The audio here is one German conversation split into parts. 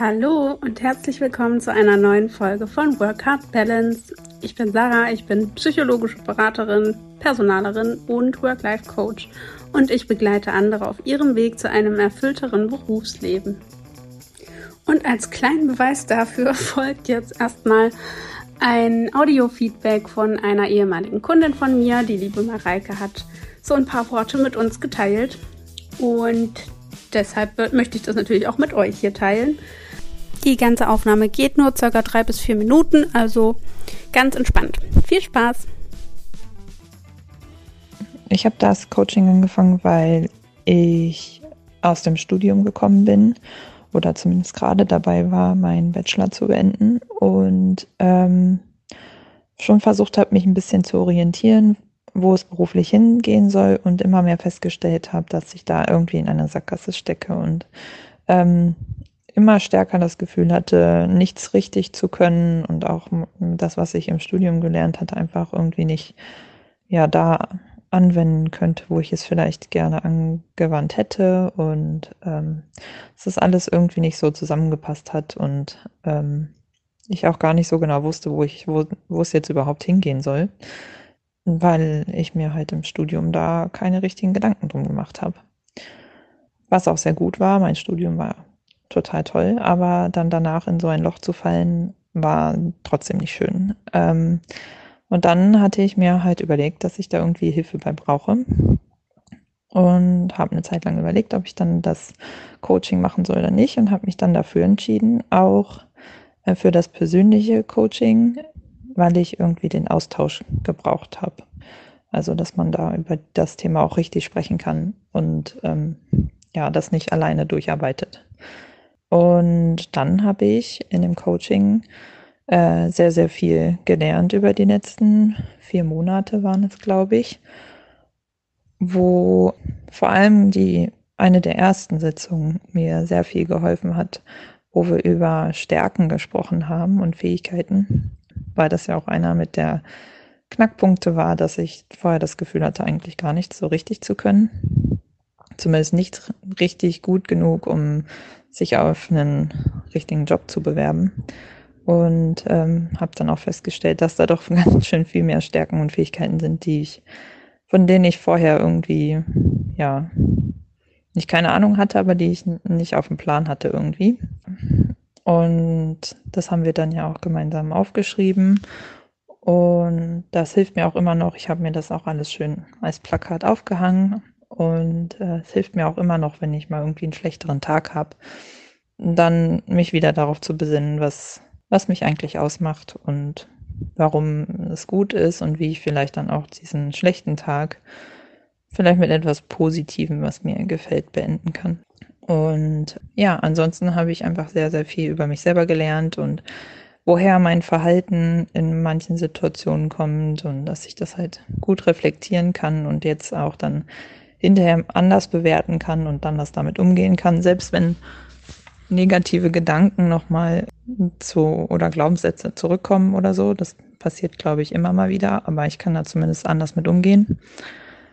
Hallo und herzlich willkommen zu einer neuen Folge von Work Hard Balance. Ich bin Sarah, ich bin psychologische Beraterin, Personalerin und Work-Life-Coach und ich begleite andere auf ihrem Weg zu einem erfüllteren Berufsleben. Und als kleinen Beweis dafür folgt jetzt erstmal ein Audio-Feedback von einer ehemaligen Kundin von mir. Die liebe Mareike hat so ein paar Worte mit uns geteilt und deshalb möchte ich das natürlich auch mit euch hier teilen. Die ganze Aufnahme geht nur circa drei bis vier Minuten, also ganz entspannt. Viel Spaß! Ich habe das Coaching angefangen, weil ich aus dem Studium gekommen bin oder zumindest gerade dabei war, meinen Bachelor zu beenden und ähm, schon versucht habe, mich ein bisschen zu orientieren, wo es beruflich hingehen soll und immer mehr festgestellt habe, dass ich da irgendwie in einer Sackgasse stecke und ähm, immer stärker das Gefühl hatte, nichts richtig zu können und auch das, was ich im Studium gelernt hatte, einfach irgendwie nicht ja da anwenden könnte, wo ich es vielleicht gerne angewandt hätte und ähm, dass das alles irgendwie nicht so zusammengepasst hat und ähm, ich auch gar nicht so genau wusste, wo ich, wo, wo es jetzt überhaupt hingehen soll, weil ich mir halt im Studium da keine richtigen Gedanken drum gemacht habe. Was auch sehr gut war, mein Studium war total toll, aber dann danach in so ein Loch zu fallen, war trotzdem nicht schön. Ähm, und dann hatte ich mir halt überlegt, dass ich da irgendwie Hilfe bei brauche und habe eine Zeit lang überlegt, ob ich dann das Coaching machen soll oder nicht und habe mich dann dafür entschieden, auch äh, für das persönliche Coaching, weil ich irgendwie den Austausch gebraucht habe. Also, dass man da über das Thema auch richtig sprechen kann und ähm, ja, das nicht alleine durcharbeitet. Und dann habe ich in dem Coaching äh, sehr, sehr viel gelernt über die letzten vier Monate waren es, glaube ich, wo vor allem die eine der ersten Sitzungen mir sehr viel geholfen hat, wo wir über Stärken gesprochen haben und Fähigkeiten, weil das ja auch einer mit der Knackpunkte war, dass ich vorher das Gefühl hatte, eigentlich gar nichts so richtig zu können. Zumindest nicht richtig gut genug, um sich auf einen richtigen Job zu bewerben. Und ähm, habe dann auch festgestellt, dass da doch ganz schön viel mehr Stärken und Fähigkeiten sind, die ich, von denen ich vorher irgendwie, ja, nicht keine Ahnung hatte, aber die ich nicht auf dem Plan hatte irgendwie. Und das haben wir dann ja auch gemeinsam aufgeschrieben. Und das hilft mir auch immer noch. Ich habe mir das auch alles schön als Plakat aufgehangen und äh, es hilft mir auch immer noch, wenn ich mal irgendwie einen schlechteren Tag habe, dann mich wieder darauf zu besinnen, was, was mich eigentlich ausmacht und warum es gut ist und wie ich vielleicht dann auch diesen schlechten Tag vielleicht mit etwas Positivem, was mir gefällt, beenden kann. Und ja, ansonsten habe ich einfach sehr, sehr viel über mich selber gelernt und woher mein Verhalten in manchen Situationen kommt und dass ich das halt gut reflektieren kann und jetzt auch dann hinterher anders bewerten kann und dann das damit umgehen kann, selbst wenn negative Gedanken nochmal zu oder Glaubenssätze zurückkommen oder so. Das passiert, glaube ich, immer mal wieder, aber ich kann da zumindest anders mit umgehen.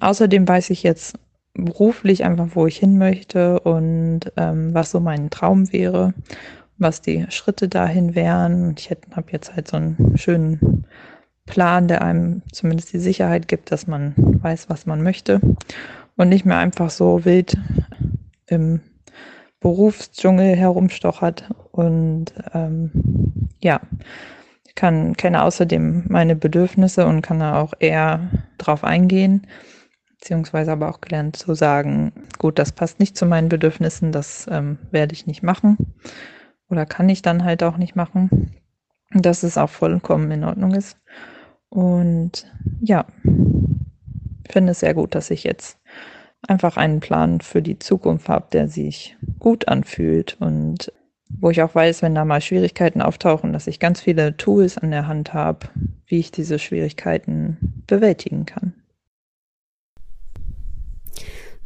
Außerdem weiß ich jetzt beruflich einfach, wo ich hin möchte und ähm, was so mein Traum wäre, was die Schritte dahin wären. Ich habe jetzt halt so einen schönen Plan, der einem zumindest die Sicherheit gibt, dass man weiß, was man möchte und nicht mehr einfach so wild im Berufsdschungel herumstochert. Und ähm, ja, ich kann, kenne außerdem meine Bedürfnisse und kann da auch eher drauf eingehen, beziehungsweise aber auch gelernt zu sagen, gut, das passt nicht zu meinen Bedürfnissen, das ähm, werde ich nicht machen oder kann ich dann halt auch nicht machen. Dass es auch vollkommen in Ordnung ist. Und ja, finde es sehr gut, dass ich jetzt einfach einen Plan für die Zukunft habe, der sich gut anfühlt und wo ich auch weiß, wenn da mal Schwierigkeiten auftauchen, dass ich ganz viele Tools an der Hand habe, wie ich diese Schwierigkeiten bewältigen kann.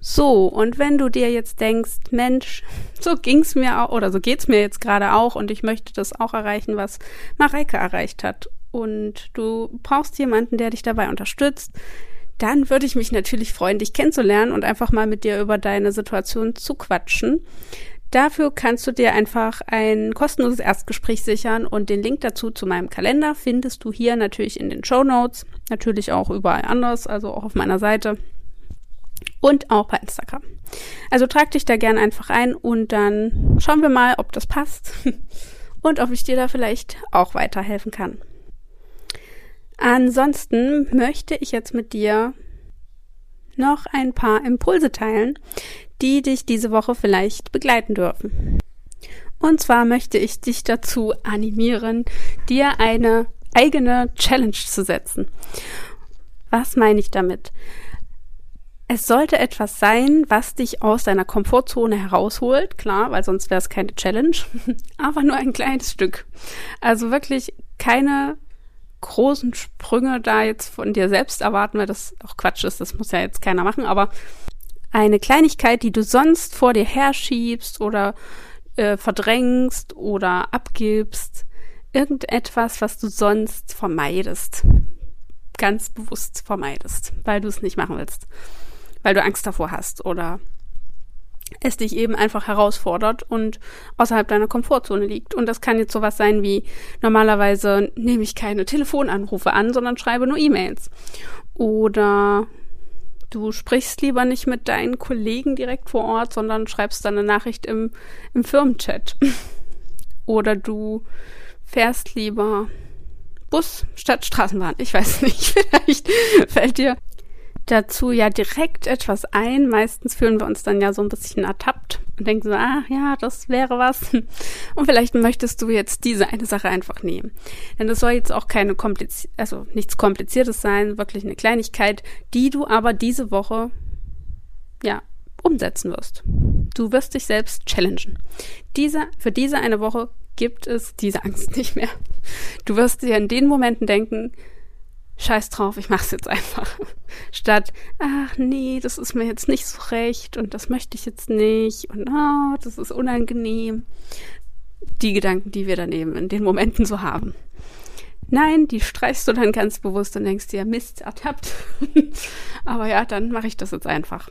So, und wenn du dir jetzt denkst, Mensch, so ging's mir auch oder so geht's mir jetzt gerade auch und ich möchte das auch erreichen, was Mareike erreicht hat und du brauchst jemanden, der dich dabei unterstützt, dann würde ich mich natürlich freuen, dich kennenzulernen und einfach mal mit dir über deine Situation zu quatschen. Dafür kannst du dir einfach ein kostenloses Erstgespräch sichern und den Link dazu zu meinem Kalender findest du hier natürlich in den Show Notes, natürlich auch überall anders, also auch auf meiner Seite und auch bei Instagram. Also trag dich da gern einfach ein und dann schauen wir mal, ob das passt und ob ich dir da vielleicht auch weiterhelfen kann. Ansonsten möchte ich jetzt mit dir noch ein paar Impulse teilen, die dich diese Woche vielleicht begleiten dürfen. Und zwar möchte ich dich dazu animieren, dir eine eigene Challenge zu setzen. Was meine ich damit? Es sollte etwas sein, was dich aus deiner Komfortzone herausholt, klar, weil sonst wäre es keine Challenge, aber nur ein kleines Stück. Also wirklich keine großen Sprünge da jetzt von dir selbst erwarten, weil das auch Quatsch ist, das muss ja jetzt keiner machen, aber eine Kleinigkeit, die du sonst vor dir herschiebst oder äh, verdrängst oder abgibst, irgendetwas, was du sonst vermeidest, ganz bewusst vermeidest, weil du es nicht machen willst, weil du Angst davor hast oder es dich eben einfach herausfordert und außerhalb deiner Komfortzone liegt. Und das kann jetzt sowas sein wie, normalerweise nehme ich keine Telefonanrufe an, sondern schreibe nur E-Mails. Oder Du sprichst lieber nicht mit deinen Kollegen direkt vor Ort, sondern schreibst dann eine Nachricht im, im Firmenchat. Oder du fährst lieber Bus statt Straßenbahn. Ich weiß nicht, vielleicht fällt dir dazu ja direkt etwas ein. Meistens fühlen wir uns dann ja so ein bisschen ertappt und denken so, ah ja, das wäre was. Und vielleicht möchtest du jetzt diese eine Sache einfach nehmen. Denn das soll jetzt auch keine kompliz also nichts Kompliziertes sein, wirklich eine Kleinigkeit, die du aber diese Woche ja umsetzen wirst. Du wirst dich selbst challengen. Diese, für diese eine Woche gibt es diese Angst nicht mehr. Du wirst dir in den Momenten denken, scheiß drauf, ich mach's jetzt einfach. Statt, ach nee, das ist mir jetzt nicht so recht und das möchte ich jetzt nicht und oh, das ist unangenehm. Die Gedanken, die wir dann eben in den Momenten so haben. Nein, die streichst du dann ganz bewusst und denkst dir, Mist, ertappt. Aber ja, dann mache ich das jetzt einfach.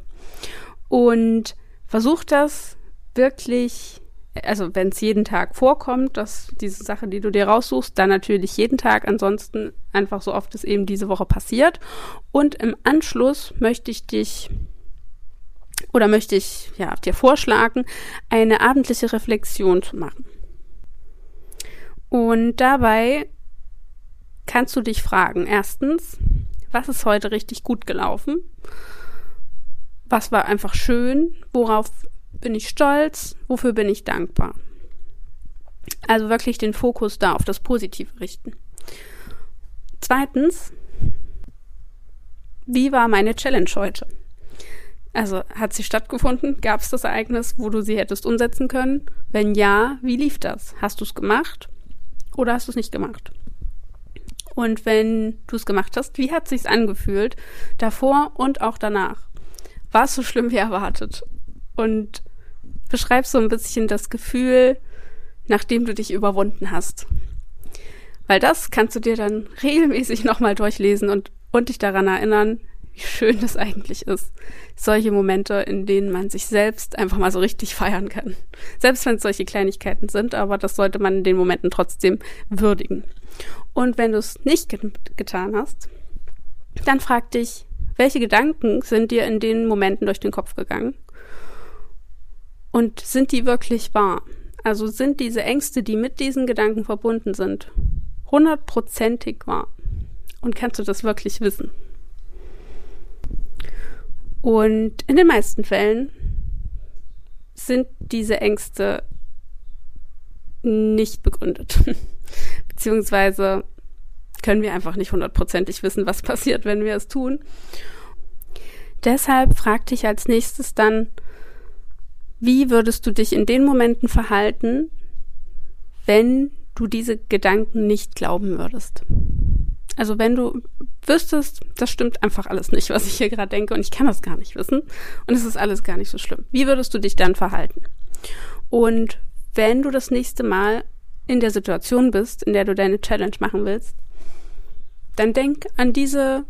Und versuch das wirklich also wenn es jeden Tag vorkommt, dass diese Sache, die du dir raussuchst, dann natürlich jeden Tag, ansonsten einfach so oft es eben diese Woche passiert. Und im Anschluss möchte ich dich oder möchte ich ja dir vorschlagen, eine abendliche Reflexion zu machen. Und dabei kannst du dich fragen, erstens, was ist heute richtig gut gelaufen? Was war einfach schön? Worauf bin ich stolz? Wofür bin ich dankbar? Also wirklich den Fokus da auf das Positive richten. Zweitens, wie war meine Challenge heute? Also hat sie stattgefunden? Gab es das Ereignis, wo du sie hättest umsetzen können? Wenn ja, wie lief das? Hast du es gemacht oder hast du es nicht gemacht? Und wenn du es gemacht hast, wie hat sich's angefühlt davor und auch danach? War es so schlimm wie erwartet? Und beschreib so ein bisschen das Gefühl, nachdem du dich überwunden hast. Weil das kannst du dir dann regelmäßig nochmal durchlesen und, und dich daran erinnern, wie schön das eigentlich ist. Solche Momente, in denen man sich selbst einfach mal so richtig feiern kann. Selbst wenn es solche Kleinigkeiten sind, aber das sollte man in den Momenten trotzdem würdigen. Und wenn du es nicht get getan hast, dann frag dich, welche Gedanken sind dir in den Momenten durch den Kopf gegangen? Und sind die wirklich wahr? Also sind diese Ängste, die mit diesen Gedanken verbunden sind, hundertprozentig wahr? Und kannst du das wirklich wissen? Und in den meisten Fällen sind diese Ängste nicht begründet. Beziehungsweise können wir einfach nicht hundertprozentig wissen, was passiert, wenn wir es tun. Deshalb frag dich als nächstes dann, wie würdest du dich in den Momenten verhalten, wenn du diese Gedanken nicht glauben würdest? Also wenn du wüsstest, das stimmt einfach alles nicht, was ich hier gerade denke und ich kann das gar nicht wissen und es ist alles gar nicht so schlimm. Wie würdest du dich dann verhalten? Und wenn du das nächste Mal in der Situation bist, in der du deine Challenge machen willst, dann denk an diese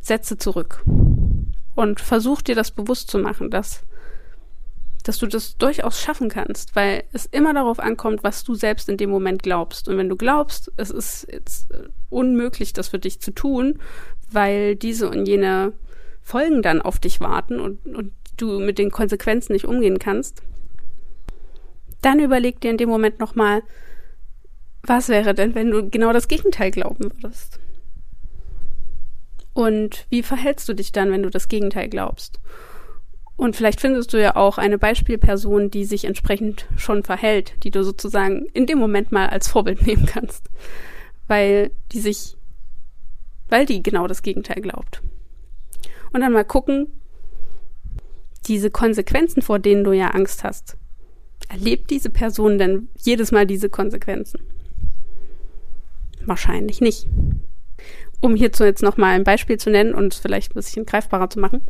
Sätze zurück und versuch dir das bewusst zu machen, dass dass du das durchaus schaffen kannst, weil es immer darauf ankommt, was du selbst in dem Moment glaubst. Und wenn du glaubst, es ist jetzt äh, unmöglich, das für dich zu tun, weil diese und jene Folgen dann auf dich warten und, und du mit den Konsequenzen nicht umgehen kannst, dann überleg dir in dem Moment nochmal, was wäre denn, wenn du genau das Gegenteil glauben würdest? Und wie verhältst du dich dann, wenn du das Gegenteil glaubst? Und vielleicht findest du ja auch eine Beispielperson, die sich entsprechend schon verhält, die du sozusagen in dem Moment mal als Vorbild nehmen kannst, weil die sich, weil die genau das Gegenteil glaubt. Und dann mal gucken, diese Konsequenzen, vor denen du ja Angst hast, erlebt diese Person denn jedes Mal diese Konsequenzen? Wahrscheinlich nicht. Um hierzu jetzt nochmal ein Beispiel zu nennen und vielleicht ein bisschen greifbarer zu machen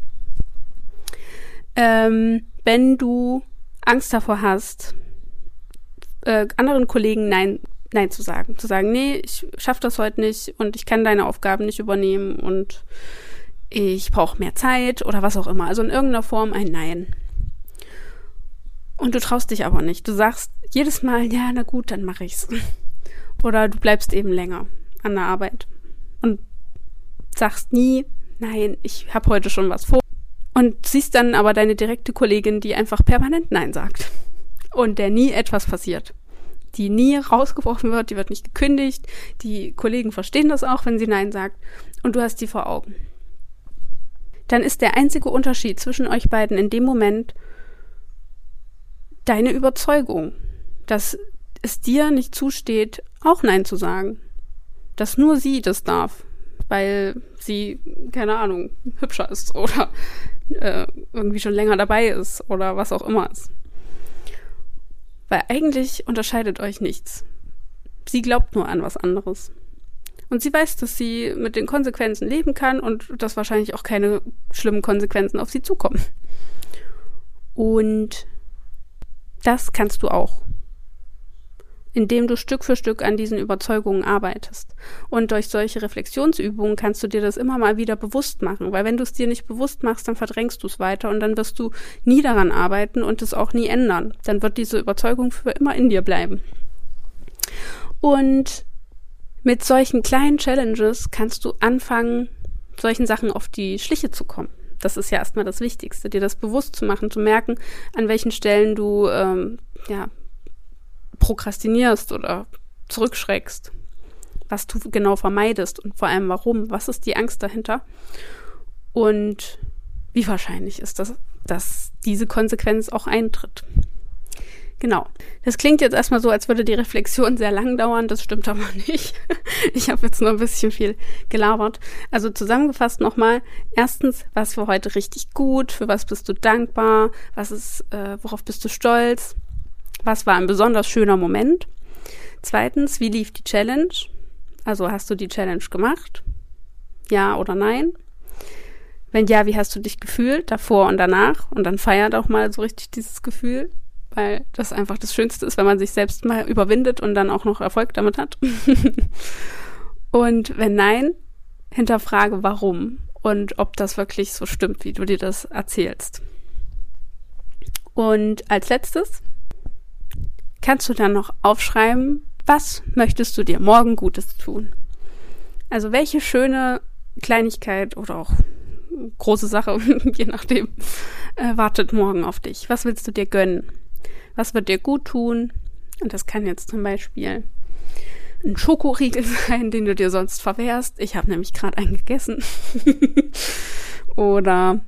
ähm, wenn du Angst davor hast, äh, anderen Kollegen Nein, Nein zu sagen. Zu sagen, nee, ich schaffe das heute nicht und ich kann deine Aufgaben nicht übernehmen und ich brauche mehr Zeit oder was auch immer. Also in irgendeiner Form ein Nein. Und du traust dich aber nicht. Du sagst jedes Mal, ja, na gut, dann mache ich's. Oder du bleibst eben länger an der Arbeit und sagst nie, nein, ich habe heute schon was vor. Und siehst dann aber deine direkte Kollegin, die einfach permanent Nein sagt. Und der nie etwas passiert. Die nie rausgeworfen wird, die wird nicht gekündigt. Die Kollegen verstehen das auch, wenn sie Nein sagt. Und du hast die vor Augen. Dann ist der einzige Unterschied zwischen euch beiden in dem Moment deine Überzeugung, dass es dir nicht zusteht, auch Nein zu sagen. Dass nur sie das darf, weil sie, keine Ahnung, hübscher ist oder äh, irgendwie schon länger dabei ist oder was auch immer ist. Weil eigentlich unterscheidet euch nichts. Sie glaubt nur an was anderes. Und sie weiß, dass sie mit den Konsequenzen leben kann und dass wahrscheinlich auch keine schlimmen Konsequenzen auf sie zukommen. Und das kannst du auch indem du Stück für Stück an diesen Überzeugungen arbeitest. Und durch solche Reflexionsübungen kannst du dir das immer mal wieder bewusst machen, weil wenn du es dir nicht bewusst machst, dann verdrängst du es weiter und dann wirst du nie daran arbeiten und es auch nie ändern. Dann wird diese Überzeugung für immer in dir bleiben. Und mit solchen kleinen Challenges kannst du anfangen, solchen Sachen auf die Schliche zu kommen. Das ist ja erstmal das Wichtigste, dir das bewusst zu machen, zu merken, an welchen Stellen du ähm, ja, prokrastinierst oder zurückschreckst, was du genau vermeidest und vor allem warum, was ist die Angst dahinter und wie wahrscheinlich ist das, dass diese Konsequenz auch eintritt. Genau. Das klingt jetzt erstmal so, als würde die Reflexion sehr lang dauern. Das stimmt aber nicht. Ich habe jetzt nur ein bisschen viel gelabert. Also zusammengefasst nochmal. Erstens, was war heute richtig gut? Für was bist du dankbar? Was ist, äh, worauf bist du stolz? Was war ein besonders schöner Moment? Zweitens, wie lief die Challenge? Also hast du die Challenge gemacht? Ja oder nein? Wenn ja, wie hast du dich gefühlt davor und danach? Und dann feiert auch mal so richtig dieses Gefühl, weil das einfach das Schönste ist, wenn man sich selbst mal überwindet und dann auch noch Erfolg damit hat. und wenn nein, hinterfrage warum und ob das wirklich so stimmt, wie du dir das erzählst. Und als letztes, kannst du dann noch aufschreiben, was möchtest du dir morgen Gutes tun? Also welche schöne Kleinigkeit oder auch große Sache, je nachdem, äh, wartet morgen auf dich. Was willst du dir gönnen? Was wird dir gut tun? Und das kann jetzt zum Beispiel ein Schokoriegel sein, den du dir sonst verwehrst. Ich habe nämlich gerade einen gegessen. oder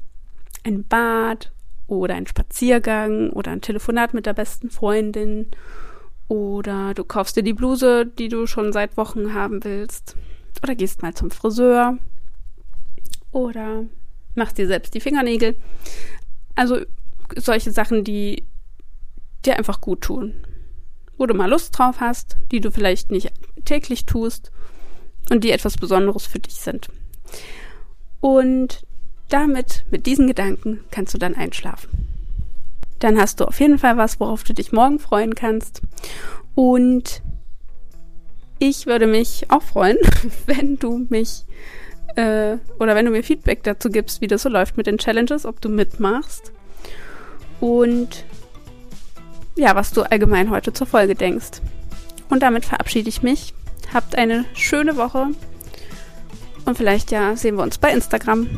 ein Bad oder ein Spaziergang oder ein Telefonat mit der besten Freundin oder du kaufst dir die Bluse, die du schon seit Wochen haben willst oder gehst mal zum Friseur oder machst dir selbst die Fingernägel. Also solche Sachen, die dir einfach gut tun. Wo du mal Lust drauf hast, die du vielleicht nicht täglich tust und die etwas Besonderes für dich sind. Und damit, mit diesen Gedanken, kannst du dann einschlafen. Dann hast du auf jeden Fall was, worauf du dich morgen freuen kannst. Und ich würde mich auch freuen, wenn du mich äh, oder wenn du mir Feedback dazu gibst, wie das so läuft mit den Challenges, ob du mitmachst. Und ja, was du allgemein heute zur Folge denkst. Und damit verabschiede ich mich. Habt eine schöne Woche und vielleicht ja sehen wir uns bei Instagram.